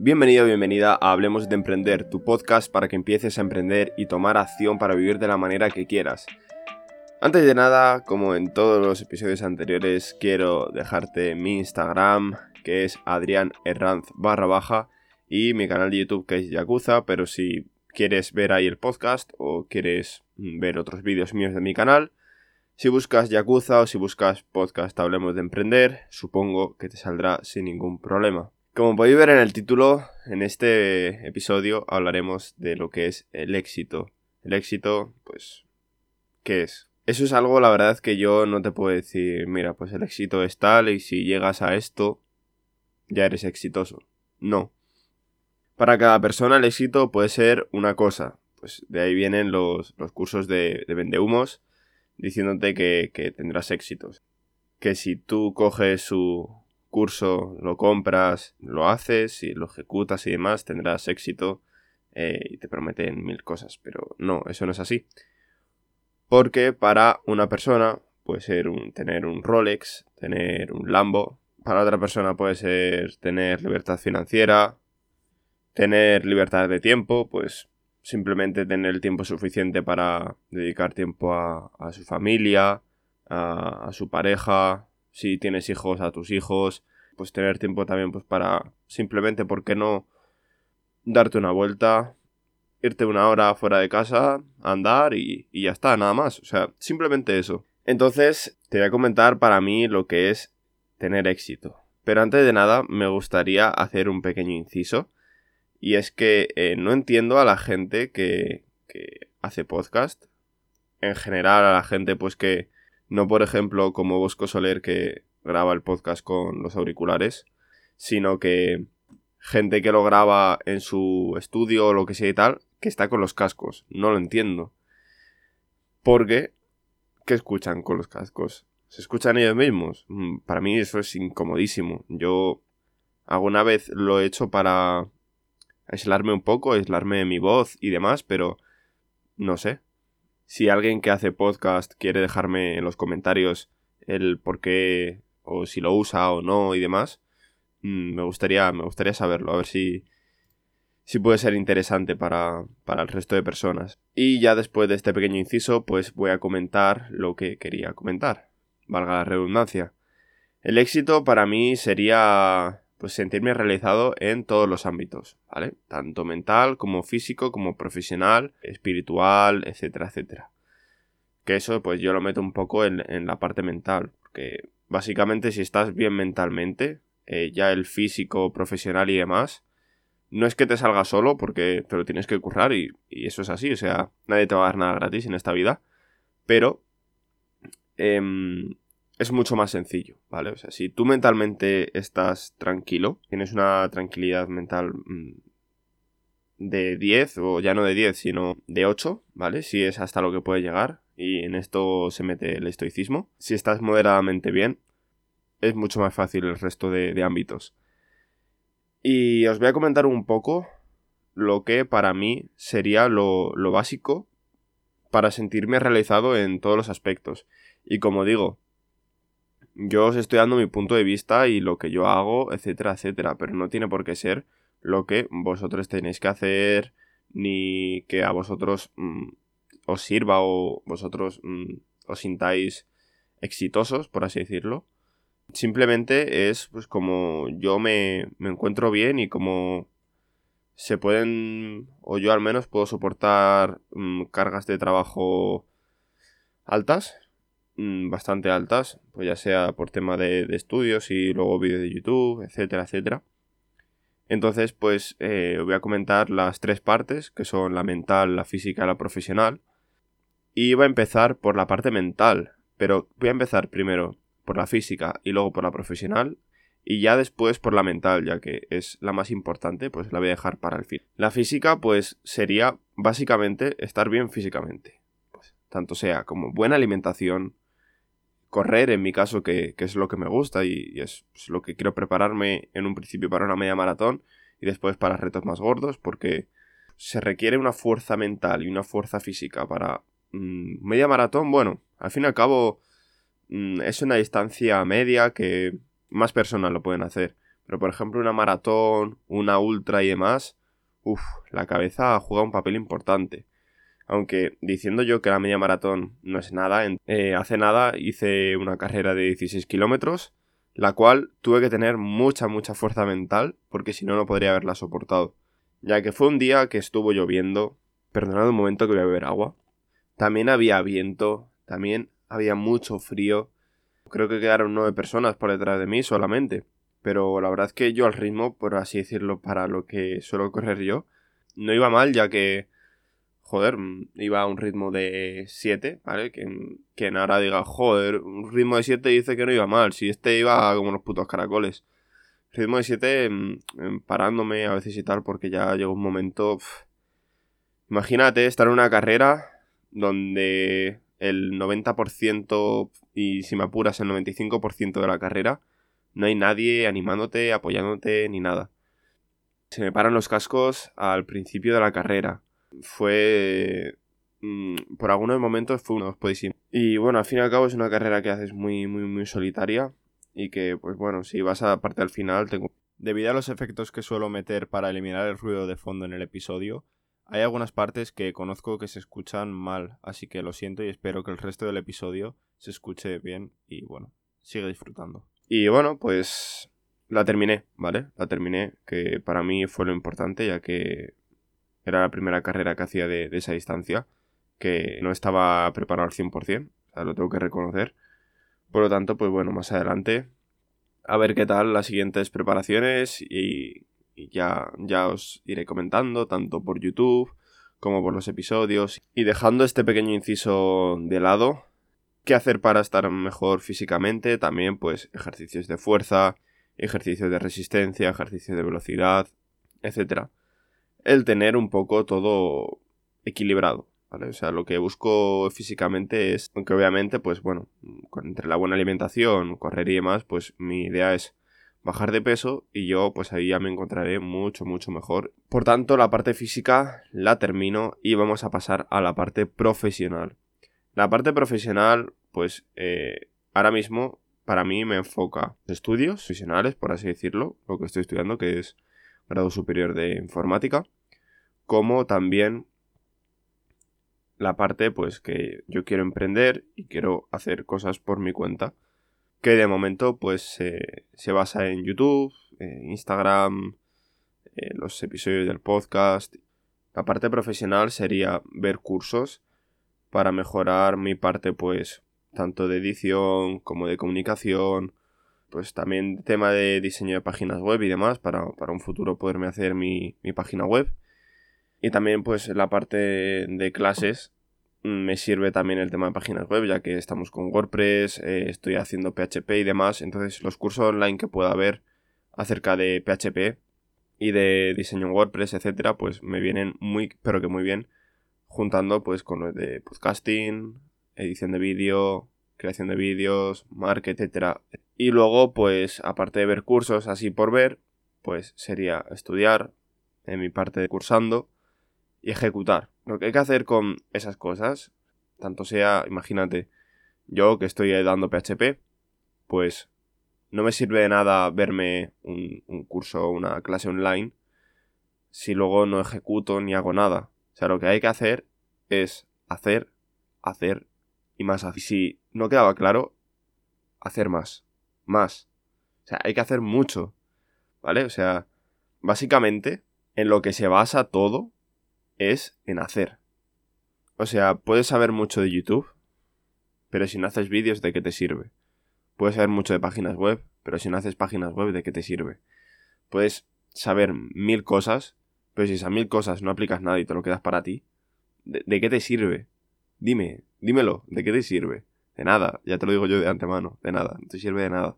Bienvenido, bienvenida a Hablemos de Emprender, tu podcast para que empieces a emprender y tomar acción para vivir de la manera que quieras. Antes de nada, como en todos los episodios anteriores, quiero dejarte mi Instagram, que es Adrián baja, y mi canal de YouTube, que es Yakuza, pero si quieres ver ahí el podcast o quieres ver otros vídeos míos de mi canal, si buscas Yakuza o si buscas podcast Hablemos de Emprender, supongo que te saldrá sin ningún problema. Como podéis ver en el título, en este episodio hablaremos de lo que es el éxito. El éxito, pues, ¿qué es? Eso es algo, la verdad, que yo no te puedo decir, mira, pues el éxito es tal y si llegas a esto, ya eres exitoso. No. Para cada persona el éxito puede ser una cosa. Pues de ahí vienen los, cursos de, de vendehumos diciéndote que, que tendrás éxitos. Que si tú coges su, curso, lo compras, lo haces y lo ejecutas y demás, tendrás éxito eh, y te prometen mil cosas. Pero no, eso no es así. Porque para una persona puede ser tener un Rolex, tener un Lambo. Para otra persona puede ser tener libertad financiera, tener libertad de tiempo, pues simplemente tener el tiempo suficiente para dedicar tiempo a, su familia, a su pareja, si tienes hijos, a tus hijos, pues tener tiempo también pues para simplemente, ¿por qué no? Darte una vuelta, irte una hora fuera de casa, andar y, y ya está, nada más. O sea, simplemente eso. Entonces, te voy a comentar para mí lo que es tener éxito. Pero antes de nada, me gustaría hacer un pequeño inciso. Y es que eh, no entiendo a la gente que, que hace podcast. En general, a la gente, pues que no, por ejemplo, como Bosco Soler que graba el podcast con los auriculares, sino que gente que lo graba en su estudio o lo que sea y tal, que está con los cascos. No lo entiendo. Porque, ¿qué escuchan con los cascos? ¿Se escuchan ellos mismos? Mm, para mí eso es incomodísimo. Yo alguna vez lo he hecho para aislarme un poco, aislarme mi voz y demás, pero no sé. Si alguien que hace podcast quiere dejarme en los comentarios el por qué o si lo usa o no y demás, mm, me gustaría, me gustaría saberlo, a ver si, si puede ser interesante para, para el resto de personas. Y ya después de este pequeño inciso, pues voy a comentar lo que quería comentar, valga la redundancia. El éxito para mí sería pues sentirme realizado en todos los ámbitos, ¿vale? Tanto mental como físico, como profesional, espiritual, etcétera, etcétera. Que eso pues yo lo meto un poco en, la parte mental, porque básicamente si estás bien mentalmente, eh, ya el físico, profesional y demás, no es que te salga solo porque te lo tienes que currar y, y eso es así, o sea, nadie te va a dar nada gratis en esta vida, pero eh, es mucho más sencillo, ¿vale? O sea, si tú mentalmente estás tranquilo, tienes una tranquilidad mental mm, de 10, o ya no de 10, sino de 8, ¿vale? Si es hasta lo que puede llegar, y en esto se mete el estoicismo. Si estás moderadamente bien, es mucho más fácil el resto de, ámbitos. Y os voy a comentar un poco lo que para mí sería lo, lo básico para sentirme realizado en todos los aspectos. Y como digo, yo os estoy dando mi punto de vista y lo que yo hago, etcétera, etcétera, pero no tiene por qué ser lo que vosotros tenéis que hacer, ni que a vosotros mm, os sirva o vosotros mm, os sintáis exitosos, por así decirlo. Simplemente es pues como yo me, me encuentro bien y como se pueden, o yo al menos puedo soportar mm, cargas de trabajo altas, Mm, bastante altas, pues ya sea por tema de, estudios y luego vídeos de YouTube, etcétera, etcétera. Entonces, pues eh, voy a comentar las tres partes, que son la mental, la física y la profesional. Y voy a empezar por la parte mental, pero voy a empezar primero por la física y luego por la profesional. Y ya después por la mental, ya que es la más importante, pues la voy a dejar para el fin. La física, pues sería básicamente estar bien físicamente. Pues, tanto sea como buena alimentación, correr, en mi caso, que, es lo que me gusta y, es, lo que quiero prepararme en un principio para una media maratón y después para retos más gordos, porque se requiere una fuerza mental y una fuerza física para mm, media maratón. Bueno, al fin y al cabo mm, es una distancia media que más personas lo pueden hacer. Pero por ejemplo una maratón, una ultra y demás, uff, la cabeza juega un papel importante. Aunque diciendo yo que la media maratón no es nada, eh, hace nada hice una carrera de 16 kilómetros, la cual tuve que tener mucha, mucha fuerza mental, porque si no, no podría haberla soportado. Ya que fue un día que estuvo lloviendo, perdonad un momento que voy a beber agua. También había viento, también había mucho frío. Creo que quedaron nueve personas por detrás de mí solamente. Pero la verdad es que yo al ritmo, por así decirlo, para lo que suelo correr yo, no iba mal, ya que joder, mm, iba a un ritmo de 7, ¿vale? Que, que ahora diga, joder, un ritmo de 7 dice que no iba mal, si este iba como unos putos caracoles. Ritmo de 7 mm, parándome a veces y tal, porque ya llegó un momento... Imagínate estar en una carrera donde el 90% y si me apuras el 95% de la carrera no hay nadie animándote, apoyándote ni nada. Se me paran los cascos al principio de la carrera fue... Mm, por algunos momentos fue uno podéis Y bueno, al fin y al cabo es una carrera que haces muy, muy, muy solitaria. Y que, pues bueno, si vas a la parte al final, tengo... Debido a los efectos que suelo meter para eliminar el ruido de fondo en el episodio, hay algunas partes que conozco que se escuchan mal, así que lo siento y espero que el resto del episodio se escuche bien y bueno, sigue disfrutando. Y bueno, pues la terminé, ¿vale? La terminé, que para mí fue lo importante, ya que era la primera carrera que hacía de, esa distancia, que no estaba preparado al 100%, o sea, lo tengo que reconocer. Por lo tanto, pues bueno, más adelante a ver qué tal las siguientes preparaciones y, ya, ya os iré comentando tanto por YouTube como por los episodios. Y dejando este pequeño inciso de lado, ¿qué hacer para estar mejor físicamente? También pues ejercicios de fuerza, ejercicios de resistencia, ejercicios de velocidad, etcétera el tener un poco todo equilibrado. ¿Vale? O sea, lo que busco físicamente es, aunque obviamente, pues bueno, entre la buena alimentación, correr y demás, pues mi idea es bajar de peso y yo pues ahí ya me encontraré mucho, mucho mejor. Por tanto, la parte física la termino y vamos a pasar a la parte profesional. La parte profesional, pues eh, ahora mismo para mí me enfoca estudios profesionales, por así decirlo, lo que estoy estudiando, que es grado superior de informática, como también la parte pues que yo quiero emprender y quiero hacer cosas por mi cuenta, que de momento pues se basa en YouTube, Instagram, los episodios del podcast. La parte profesional sería ver cursos para mejorar mi parte pues tanto de edición como de comunicación, pues también tema de diseño de páginas web y demás para, un futuro poderme hacer mi, página web. Y también pues la parte de clases mm, me sirve también el tema de páginas web ya que estamos con WordPress, eh, estoy haciendo PHP y demás. Entonces los cursos online que pueda haber acerca de PHP y de diseño en WordPress, etcétera, pues me vienen muy, pero que muy bien, juntando pues con los de podcasting, edición de vídeo, creación de vídeos, marketing, etcétera. Y luego, pues, aparte de ver cursos así por ver, pues sería estudiar, en mi parte de cursando, y ejecutar. Lo que hay que hacer con esas cosas, tanto sea, imagínate, yo que estoy dando PHP, pues no me sirve de nada verme un, curso una clase online si luego no ejecuto ni hago nada. O sea, lo que hay que hacer es hacer, hacer y más. Y si no quedaba claro, hacer más más. O sea, hay que hacer mucho. ¿Vale? O sea, básicamente, en lo que se basa todo es en hacer. O sea, puedes saber mucho de YouTube, pero si no haces vídeos, ¿de qué te sirve? Puedes saber mucho de páginas web, pero si no haces páginas web, ¿de qué te sirve? Puedes saber mil cosas, pero si esas mil cosas no aplicas nada y te lo quedas para ti, ¿de, de qué te sirve? Dime, dímelo, ¿de qué te sirve? De nada, ya te lo digo yo de antemano, de nada, no te sirve de nada.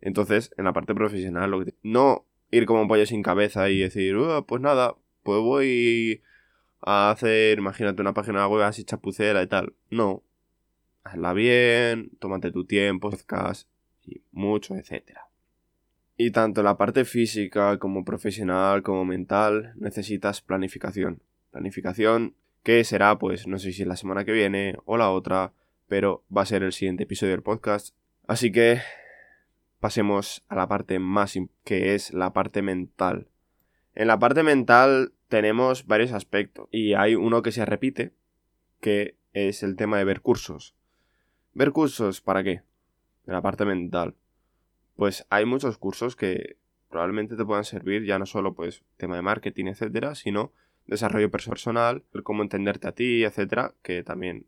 Entonces, en la parte profesional, lo que no ir como un pollo sin cabeza y decir, pues nada, pues voy a hacer, imagínate, una página web así chapucera y tal. No. Hazla bien, tómate tu tiempo, podcast y mucho, etcétera. Y tanto la parte física como profesional como mental necesitas planificación. Planificación que será pues no sé si la semana que viene o la otra pero va a ser el siguiente episodio del podcast. Así que pasemos a la parte más que es la parte mental. En la parte mental tenemos varios aspectos y hay uno que se repite, que es el tema de ver cursos. ¿Ver cursos para qué? En la parte mental. Pues hay muchos cursos que probablemente te puedan servir ya no solo pues tema de marketing, etcétera, sino desarrollo personal, cómo entenderte a ti, etcétera, que también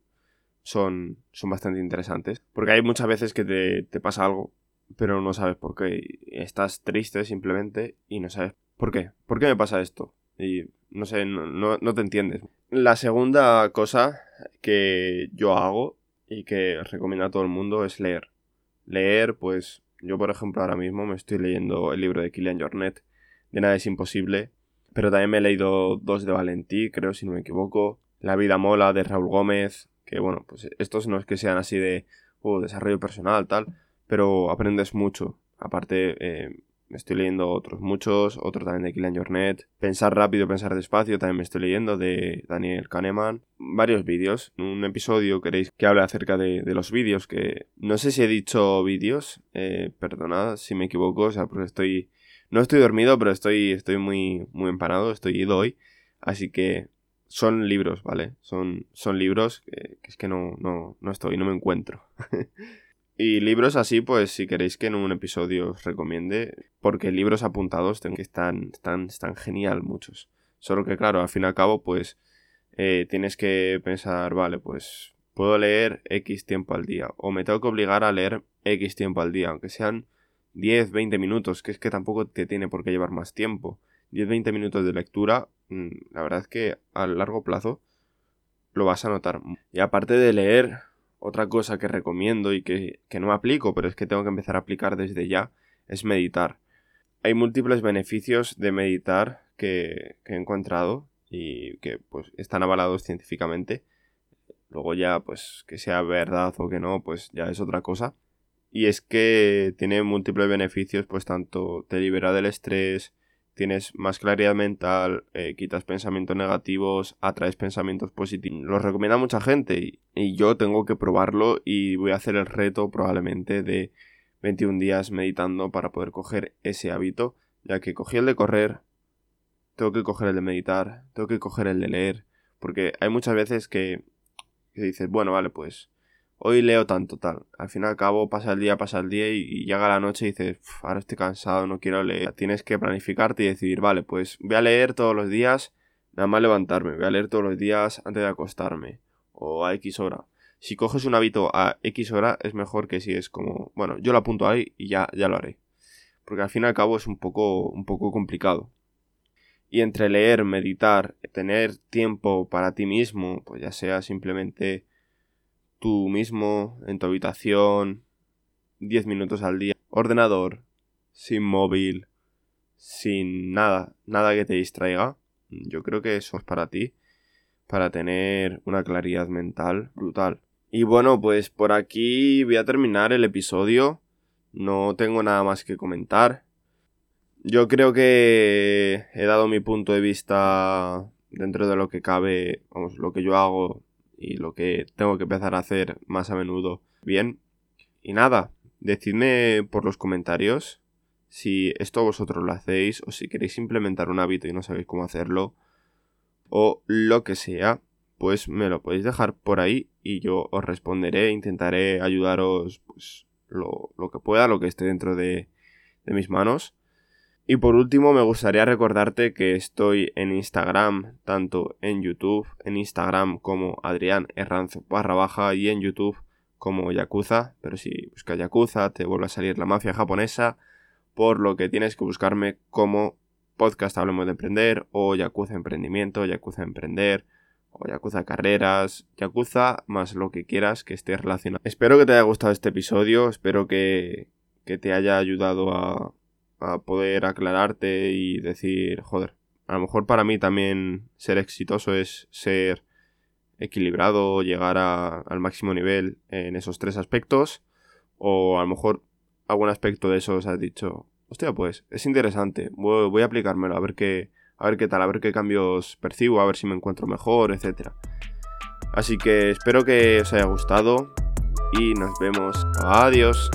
son, son bastante interesantes. Porque hay muchas veces que te, te pasa algo, pero no sabes por qué. Estás triste simplemente y no sabes por qué. ¿Por qué me pasa esto? Y no sé, no, no, te entiendes. La segunda cosa que yo hago y que recomiendo a todo el mundo es leer. Leer, pues yo por ejemplo ahora mismo me estoy leyendo el libro de Kilian Jornet, de Nada es Imposible, pero también me he leído dos de Valentí, creo si no me equivoco, La vida mola de Raúl Gómez, que bueno, pues estos no es que sean así de uh, desarrollo personal, tal, pero aprendes mucho. Aparte, eh, estoy leyendo otros muchos, otro también de Kylian Jornet. Pensar rápido, pensar despacio, también me estoy leyendo de Daniel Kahneman. Varios vídeos. Un episodio queréis que hable acerca de, los vídeos, que no sé si he dicho vídeos, eh, perdonad si me equivoco, o sea, porque estoy... No estoy dormido, pero estoy, estoy muy, muy empanado, estoy ido hoy. Así que son libros, ¿vale? Son, son libros que, es que no, no, no estoy, no me encuentro. y libros así, pues si queréis que en un episodio os recomiende, porque libros apuntados que están, genial muchos. Solo que claro, al fin y al cabo, pues eh, tienes que pensar, vale, pues puedo leer X tiempo al día, o me tengo que obligar a leer X tiempo al día, aunque sean 10, 20 minutos, que es que tampoco te tiene por qué llevar más tiempo. 10-20 minutos de lectura, la verdad es que a largo plazo lo vas a notar. Y aparte de leer, otra cosa que recomiendo y que, no aplico, pero es que tengo que empezar a aplicar desde ya, es meditar. Hay múltiples beneficios de meditar que, que he encontrado y que pues están avalados científicamente. Luego ya, pues, que sea verdad o que no, pues ya es otra cosa. Y es que tiene múltiples beneficios, pues tanto te libera del estrés, tienes más claridad mental, eh, quitas pensamientos negativos, atraes pensamientos positivos. Lo recomienda mucha gente y, yo tengo que probarlo y voy a hacer el reto probablemente de 21 días meditando para poder coger ese hábito, ya que cogí el de correr, tengo que coger el de meditar, tengo que coger el de leer, porque hay muchas veces que, que dices, bueno, vale, pues hoy leo tanto, tal. Al fin y al cabo pasa el día, pasa el día y, llega la noche y dices, ahora estoy cansado, no quiero leer. Tienes que planificarte y decidir, vale, pues voy a leer todos los días, nada más levantarme, voy a leer todos los días antes de acostarme o a X hora. Si coges un hábito a X hora es mejor que si es como, bueno, yo lo apunto ahí y ya, ya lo haré. Porque al fin y al cabo es un poco, un poco complicado. Y entre leer, meditar, tener tiempo para ti mismo, pues ya sea simplemente tú mismo, en tu habitación, 10 minutos al día, ordenador, sin móvil, sin nada, nada que te distraiga. Yo creo que eso es para ti, para tener una claridad mental brutal. Y bueno, pues por aquí voy a terminar el episodio. No tengo nada más que comentar. Yo creo que he dado mi punto de vista dentro de lo que cabe, vamos, lo que yo hago y lo que tengo que empezar a hacer más a menudo. Bien, y nada, decidme por los comentarios si esto vosotros lo hacéis o si queréis implementar un hábito y no sabéis cómo hacerlo o lo que sea, pues me lo podéis dejar por ahí y yo os responderé, intentaré ayudaros pues, lo, lo que pueda, lo que esté dentro de, de mis manos. Y por último me gustaría recordarte que estoy en Instagram, tanto en YouTube, en Instagram como Adrián Herranz barra baja y en YouTube como Yakuza, pero si buscas Yakuza te vuelve a salir la mafia japonesa, por lo que tienes que buscarme como podcast Hablemos de Emprender o Yakuza Emprendimiento, Yakuza Emprender o Yakuza Carreras, Yakuza más lo que quieras que esté relacionado. Espero que te haya gustado este episodio, espero que, que te haya ayudado a a poder aclararte y decir, joder, a lo mejor para mí también ser exitoso es ser equilibrado, llegar al máximo nivel en esos tres aspectos, o a lo mejor algún aspecto de esos has dicho, hostia, pues es interesante, voy, a aplicármelo, a ver qué, a ver qué tal, a ver qué cambios percibo, a ver si me encuentro mejor, etc. Así que espero que os haya gustado y nos vemos. Adiós.